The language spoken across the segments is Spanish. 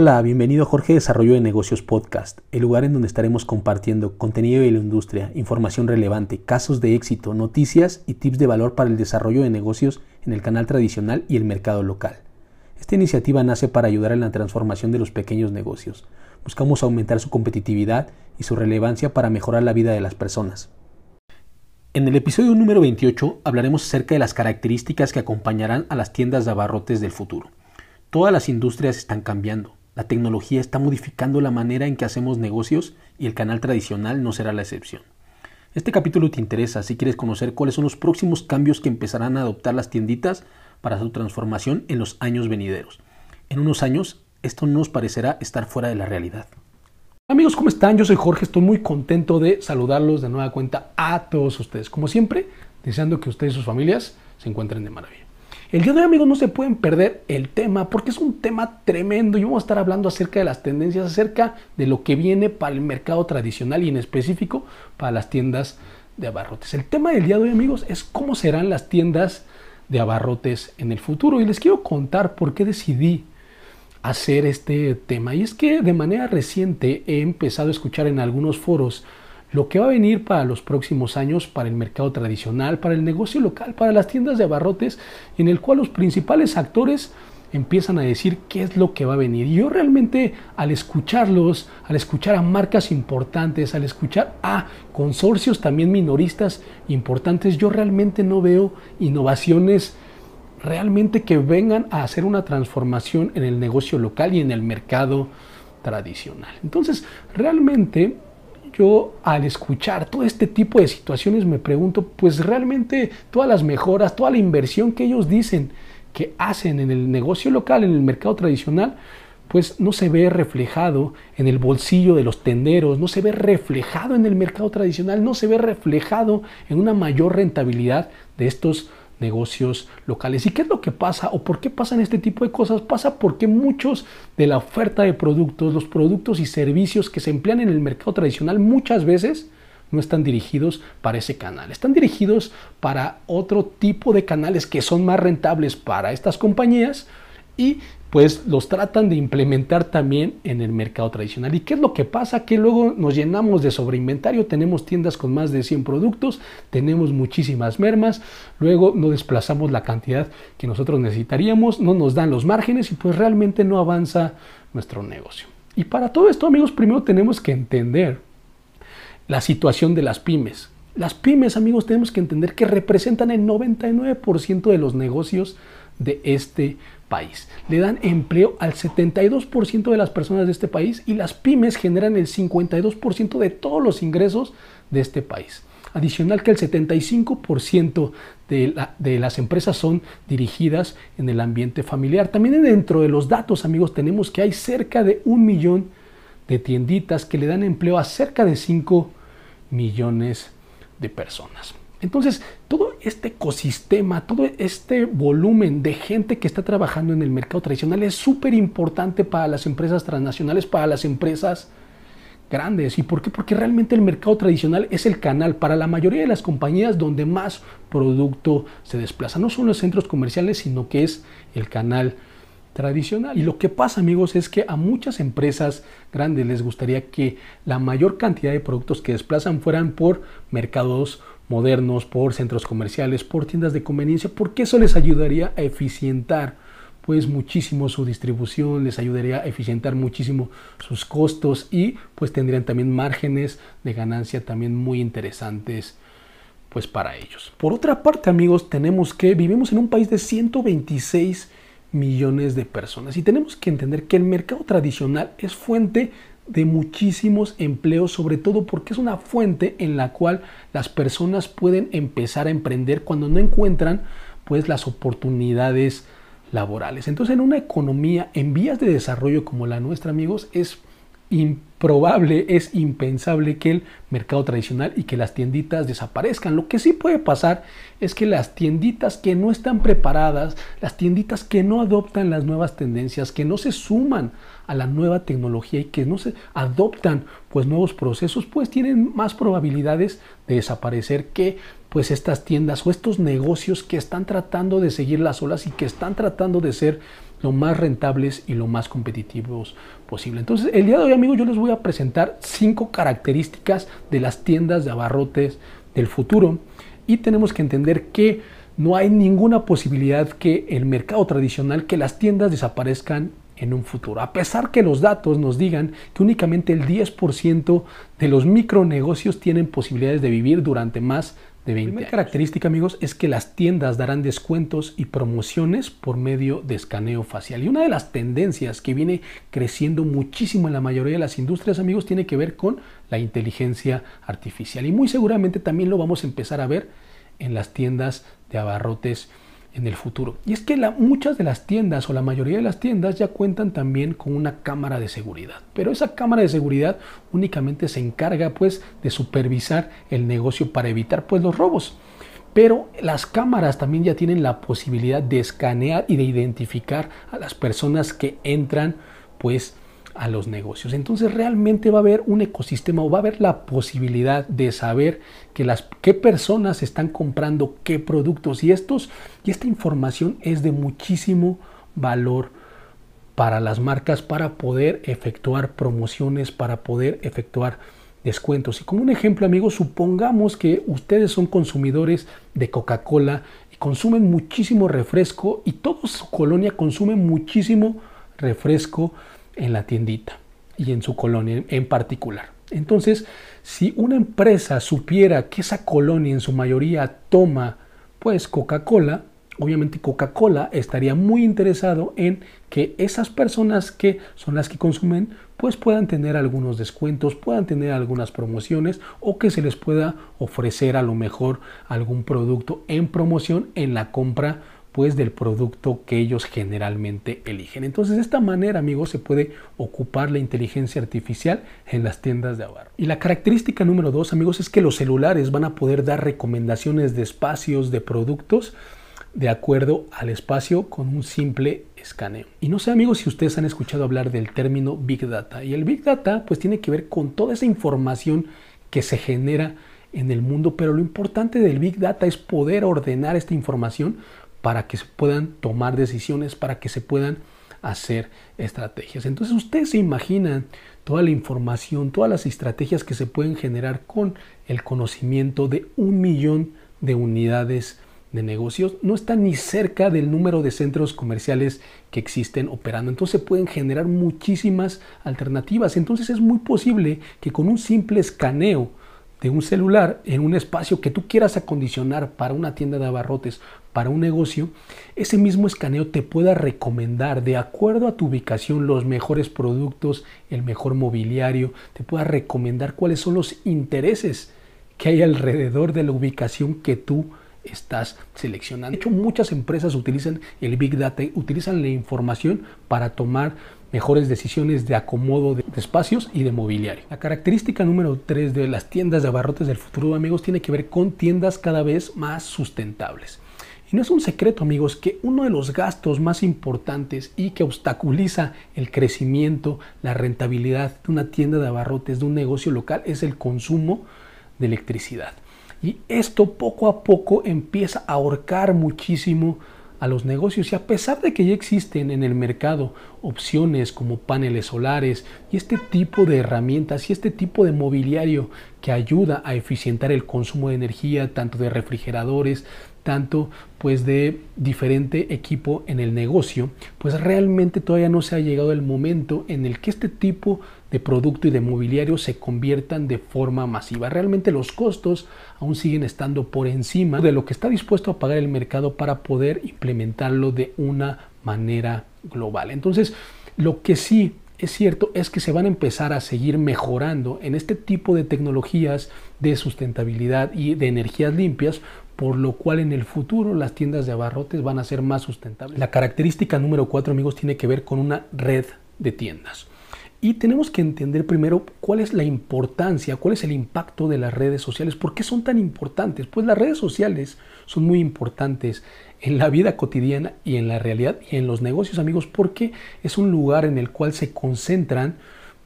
Hola, bienvenido a Jorge Desarrollo de Negocios Podcast, el lugar en donde estaremos compartiendo contenido de la industria, información relevante, casos de éxito, noticias y tips de valor para el desarrollo de negocios en el canal tradicional y el mercado local. Esta iniciativa nace para ayudar en la transformación de los pequeños negocios. Buscamos aumentar su competitividad y su relevancia para mejorar la vida de las personas. En el episodio número 28 hablaremos acerca de las características que acompañarán a las tiendas de abarrotes del futuro. Todas las industrias están cambiando, la tecnología está modificando la manera en que hacemos negocios y el canal tradicional no será la excepción. Este capítulo te interesa si quieres conocer cuáles son los próximos cambios que empezarán a adoptar las tienditas para su transformación en los años venideros. En unos años, esto no nos parecerá estar fuera de la realidad. Amigos, ¿cómo están? Yo soy Jorge, estoy muy contento de saludarlos de nueva cuenta a todos ustedes. Como siempre, deseando que ustedes y sus familias se encuentren de maravilla. El día de hoy, amigos, no se pueden perder el tema porque es un tema tremendo y vamos a estar hablando acerca de las tendencias, acerca de lo que viene para el mercado tradicional y en específico para las tiendas de abarrotes. El tema del día de hoy, amigos, es cómo serán las tiendas de abarrotes en el futuro y les quiero contar por qué decidí hacer este tema. Y es que de manera reciente he empezado a escuchar en algunos foros lo que va a venir para los próximos años para el mercado tradicional, para el negocio local, para las tiendas de abarrotes, en el cual los principales actores empiezan a decir qué es lo que va a venir. Y yo realmente al escucharlos, al escuchar a marcas importantes, al escuchar a consorcios también minoristas importantes, yo realmente no veo innovaciones realmente que vengan a hacer una transformación en el negocio local y en el mercado tradicional. Entonces, realmente yo al escuchar todo este tipo de situaciones me pregunto, pues realmente todas las mejoras, toda la inversión que ellos dicen que hacen en el negocio local, en el mercado tradicional, pues no se ve reflejado en el bolsillo de los tenderos, no se ve reflejado en el mercado tradicional, no se ve reflejado en una mayor rentabilidad de estos negocios locales. ¿Y qué es lo que pasa o por qué pasan este tipo de cosas? Pasa porque muchos de la oferta de productos, los productos y servicios que se emplean en el mercado tradicional muchas veces no están dirigidos para ese canal, están dirigidos para otro tipo de canales que son más rentables para estas compañías y pues los tratan de implementar también en el mercado tradicional. ¿Y qué es lo que pasa? Que luego nos llenamos de sobreinventario, tenemos tiendas con más de 100 productos, tenemos muchísimas mermas, luego no desplazamos la cantidad que nosotros necesitaríamos, no nos dan los márgenes y pues realmente no avanza nuestro negocio. Y para todo esto, amigos, primero tenemos que entender la situación de las pymes. Las pymes, amigos, tenemos que entender que representan el 99% de los negocios de este país. Le dan empleo al 72% de las personas de este país y las pymes generan el 52% de todos los ingresos de este país. Adicional que el 75% de, de, las empresas son dirigidas en el ambiente familiar. También dentro de los datos, amigos, tenemos que hay cerca de un millón de tienditas que le dan empleo a cerca de 5 millones de personas. Entonces, todo este ecosistema, todo este volumen de gente que está trabajando en el mercado tradicional es súper importante para las empresas transnacionales, para las empresas grandes. ¿Y por qué? Porque realmente el mercado tradicional es el canal para la mayoría de las compañías donde más producto se desplaza. No son los centros comerciales, sino que es el canal tradicional. Y lo que pasa, amigos, es que a muchas empresas grandes les gustaría que la mayor cantidad de productos que desplazan fueran por mercados modernos, por centros comerciales, por tiendas de conveniencia, porque eso les ayudaría a eficientar pues muchísimo su distribución, les ayudaría a eficientar muchísimo sus costos y pues tendrían también márgenes de ganancia también muy interesantes pues para ellos. Por otra parte, amigos, tenemos que vivimos en un país de 126 millones de personas y tenemos que entender que el mercado tradicional es fuente de muchísimos empleos, sobre todo porque es una fuente en la cual las personas pueden empezar a emprender cuando no encuentran pues las oportunidades laborales. Entonces, en una economía en vías de desarrollo como la nuestra, amigos, es improbable, es impensable que el mercado tradicional y que las tienditas desaparezcan. Lo que sí puede pasar es que las tienditas que no están preparadas, las tienditas que no adoptan las nuevas tendencias, que no se suman a la nueva tecnología y que no se adoptan pues nuevos procesos, pues tienen más probabilidades de desaparecer que pues estas tiendas o estos negocios que están tratando de seguir las olas y que están tratando de ser lo más rentables y lo más competitivos posible. Entonces, el día de hoy, amigos, yo les voy a presentar cinco características de las tiendas de abarrotes del futuro y tenemos que entender que no hay ninguna posibilidad que el mercado tradicional, que las tiendas desaparezcan en un futuro. A pesar que los datos nos digan que únicamente el 10% de los micronegocios tienen posibilidades de vivir durante más de 20 La primera característica, amigos, es que las tiendas darán descuentos y promociones por medio de escaneo facial. Y una de las tendencias que viene creciendo muchísimo en la mayoría de las industrias, amigos, tiene que ver con la inteligencia artificial. Y muy seguramente también lo vamos a empezar a ver en las tiendas de abarrotes en el futuro. Y es que muchas de las tiendas o la mayoría de las tiendas ya cuentan también con una cámara de seguridad. Pero esa cámara de seguridad únicamente se encarga pues de supervisar el negocio para evitar pues los robos. Pero las cámaras también ya tienen la posibilidad de escanear y de identificar a las personas que entran pues a los negocios. Entonces realmente va a haber un ecosistema o va a haber la posibilidad de saber que las, qué personas están comprando qué productos y, estos, y esta información es de muchísimo valor para las marcas para poder efectuar promociones, para poder efectuar descuentos. Y como un ejemplo, amigos, supongamos que ustedes son consumidores de Coca-Cola y consumen muchísimo refresco y toda su colonia consume muchísimo en la tiendita y en su colonia en particular. Entonces, si una empresa supiera que esa colonia en su mayoría toma pues Coca-Cola, obviamente Coca-Cola estaría muy interesado en que esas personas que son las que consumen pues puedan tener algunos descuentos, puedan tener algunas promociones o que se les pueda ofrecer a lo mejor algún producto en promoción en la compra pues del producto que ellos generalmente eligen. Entonces de esta manera amigos se puede ocupar la inteligencia artificial en las tiendas de abarro. Y la característica número dos amigos es que los celulares van a poder dar recomendaciones de espacios de productos de acuerdo al espacio con un simple escaneo. Y no sé amigos si ustedes han escuchado hablar del término Big Data. Y el Big Data pues tiene que ver con toda esa información que se genera en el mundo, pero lo importante del Big Data es poder ordenar esta información para que se puedan tomar decisiones, para que se puedan hacer estrategias. Entonces ustedes se imaginan toda la información, todas las estrategias que se pueden generar con el conocimiento de un millón de unidades de negocios. No está ni cerca del número de centros comerciales que existen operando. Entonces se pueden generar muchísimas alternativas. Entonces es muy posible que con un simple escaneo de un celular en un espacio que tú quieras acondicionar para una tienda de abarrotes, para un negocio, ese mismo escaneo te pueda recomendar de acuerdo a tu ubicación los mejores productos, el mejor mobiliario, te pueda recomendar cuáles son los intereses que hay alrededor de la ubicación que tú estás seleccionando. De hecho, muchas empresas utilizan el Big Data, utilizan la información para tomar mejores decisiones de acomodo de, espacios y de mobiliario. La característica número 3 de las tiendas de abarrotes del futuro, amigos, tiene que ver con tiendas cada vez más sustentables. Y no es un secreto, amigos, que uno de los gastos más importantes y que obstaculiza el crecimiento, la rentabilidad de una tienda de abarrotes, de un negocio local, es el consumo de electricidad. Y esto poco a poco empieza a ahorcar muchísimo a los negocios y a pesar de que ya existen en el mercado opciones como paneles solares y este tipo de herramientas y este tipo de mobiliario que ayuda a eficientar el consumo de energía tanto de refrigeradores tanto pues de diferente equipo en el negocio, pues realmente todavía no se ha llegado el momento en el que este tipo de producto y de mobiliario se conviertan de forma masiva. Realmente los costos aún siguen estando por encima de lo que está dispuesto a pagar el mercado para poder implementarlo de una manera global. Entonces, lo que sí es cierto es que se van a empezar a seguir mejorando en este tipo de tecnologías de sustentabilidad y de energías limpias por lo cual en el futuro las tiendas de abarrotes van a ser más sustentables. La característica número cuatro, amigos, tiene que ver con una red de tiendas. Y tenemos que entender primero cuál es la importancia, cuál es el impacto de las redes sociales, por qué son tan importantes. Pues las redes sociales son muy importantes en la vida cotidiana y en la realidad y en los negocios, amigos, porque es un lugar en el cual se concentran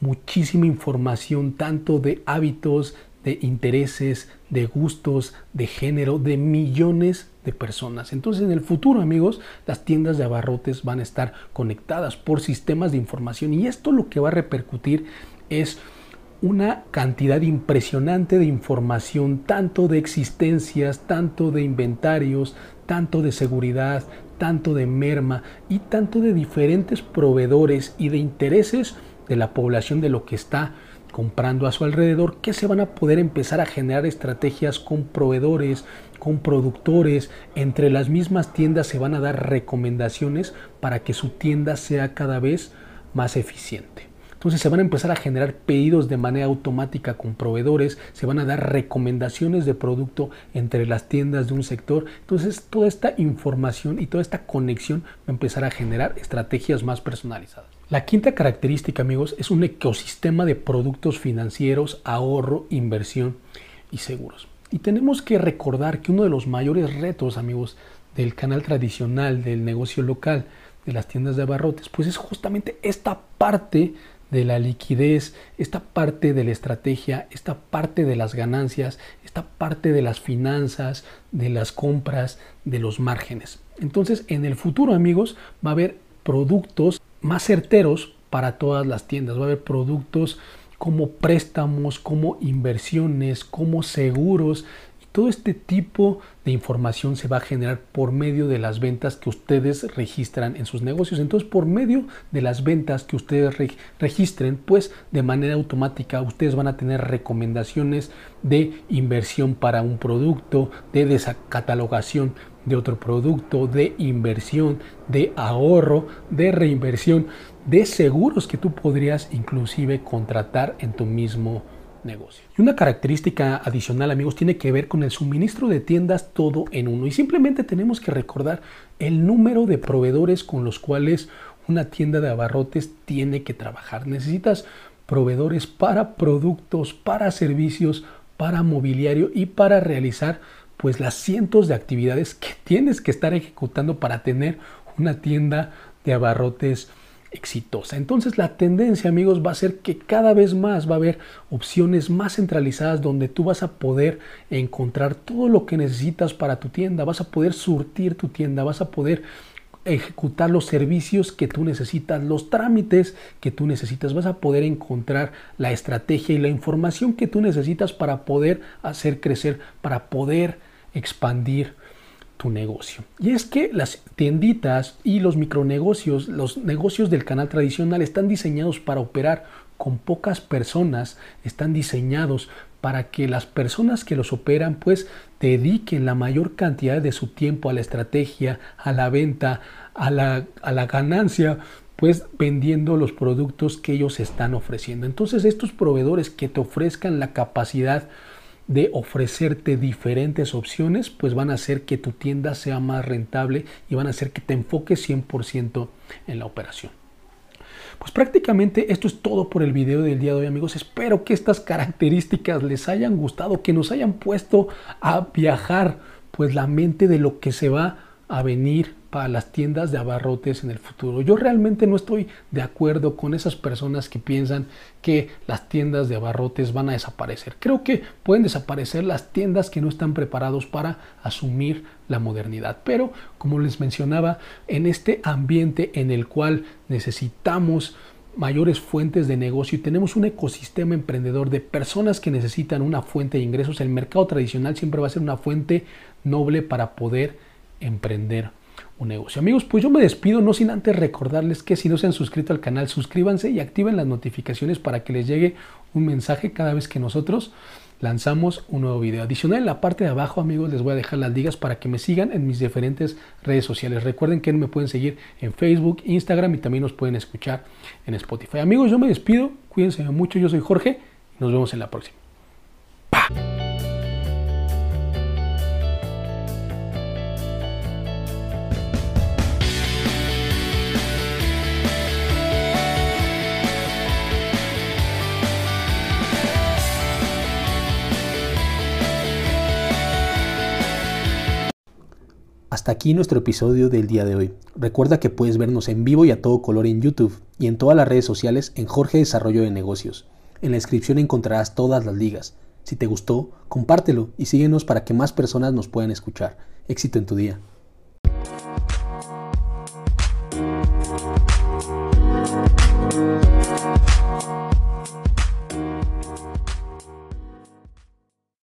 muchísima información, tanto de hábitos, de intereses, de gustos, de género, de millones de personas. Entonces en el futuro, amigos, las tiendas de abarrotes van a estar conectadas por sistemas de información y esto lo que va a repercutir es una cantidad impresionante de información, tanto de existencias, tanto de inventarios, tanto de seguridad, tanto de merma y tanto de diferentes proveedores y de intereses de la población de lo que está comprando a su alrededor, que se van a poder empezar a generar estrategias con proveedores, con productores, entre las mismas tiendas se van a dar recomendaciones para que su tienda sea cada vez más eficiente. Entonces se van a empezar a generar pedidos de manera automática con proveedores, se van a dar recomendaciones de producto entre las tiendas de un sector. Entonces toda esta información y toda esta conexión va a empezar a generar estrategias más personalizadas. La quinta característica, amigos, es un ecosistema de productos financieros, ahorro, inversión y seguros. Y tenemos que recordar que uno de los mayores retos, amigos, del canal tradicional, del negocio local, de las tiendas de abarrotes, pues es justamente esta parte de la liquidez, esta parte de la estrategia, esta parte de las ganancias, esta parte de las finanzas, de las compras, de los márgenes. Entonces, en el futuro, amigos, va a haber productos más certeros para todas las tiendas. Va a haber productos como préstamos, como inversiones, como seguros, todo este tipo de información se va a generar por medio de las ventas que ustedes registran en sus negocios. Entonces, por medio de las ventas que ustedes registren, pues de manera automática ustedes van a tener recomendaciones de inversión para un producto, de descatalogación de otro producto, de inversión, de ahorro, de reinversión, de seguros que tú podrías inclusive contratar en tu mismo negocio. Y una característica adicional, amigos, tiene que ver con el suministro de tiendas todo en uno. Y simplemente tenemos que recordar el número de proveedores con los cuales una tienda de abarrotes tiene que trabajar. Necesitas proveedores para productos, para servicios, para mobiliario y para realizar pues las cientos de actividades que tienes que estar ejecutando para tener una tienda de abarrotes exitosa. Entonces la tendencia, amigos, va a ser que cada vez más va a haber opciones más centralizadas donde tú vas a poder encontrar todo lo que necesitas para tu tienda, vas a poder surtir tu tienda, vas a poder ejecutar los servicios que tú necesitas, los trámites que tú necesitas, vas a poder encontrar la estrategia y la información que tú necesitas para poder hacer crecer, para poder expandir tu negocio. Y es que las tienditas y los micronegocios, los negocios del canal tradicional están diseñados para operar con pocas personas, están diseñados para que las personas que los operan pues dediquen la mayor cantidad de su tiempo a la estrategia, a la venta, a la, a la ganancia, pues vendiendo los productos que ellos están ofreciendo. Entonces estos proveedores que te ofrezcan la capacidad de ofrecerte diferentes opciones, pues van a hacer que tu tienda sea más rentable y van a hacer que te enfoques 100% en la operación. Pues prácticamente esto es todo por el video del día de hoy amigos. Espero que estas características les hayan gustado, que nos hayan puesto a viajar pues la mente de lo que se va a venir para las tiendas de abarrotes en el futuro. Yo realmente no estoy de acuerdo con esas personas que piensan que las tiendas de abarrotes van a desaparecer. Creo que pueden desaparecer las tiendas que no están preparados para asumir la modernidad. Pero, como les mencionaba, en este ambiente en el cual necesitamos mayores fuentes de negocio y tenemos un ecosistema emprendedor de personas que necesitan una fuente de ingresos, el mercado tradicional siempre va a ser una fuente noble para poder emprender un negocio. Amigos, pues yo me despido no sin antes recordarles que si no se han suscrito al canal, suscríbanse y activen las notificaciones para que les llegue un mensaje cada vez que nosotros lanzamos un nuevo video. Adicional en la parte de abajo, amigos, les voy a dejar las ligas para que me sigan en mis diferentes redes sociales. Recuerden que me pueden seguir en Facebook, Instagram y también nos pueden escuchar en Spotify. Amigos, yo me despido, cuídense mucho, yo soy Jorge nos vemos en la próxima. Hasta aquí nuestro episodio del día de hoy. Recuerda que puedes vernos en vivo y a todo color en YouTube y en todas las redes sociales en Jorge Desarrollo de Negocios. En la descripción encontrarás todas las ligas. Si te gustó, compártelo y síguenos para que más personas nos puedan escuchar. Éxito en tu día.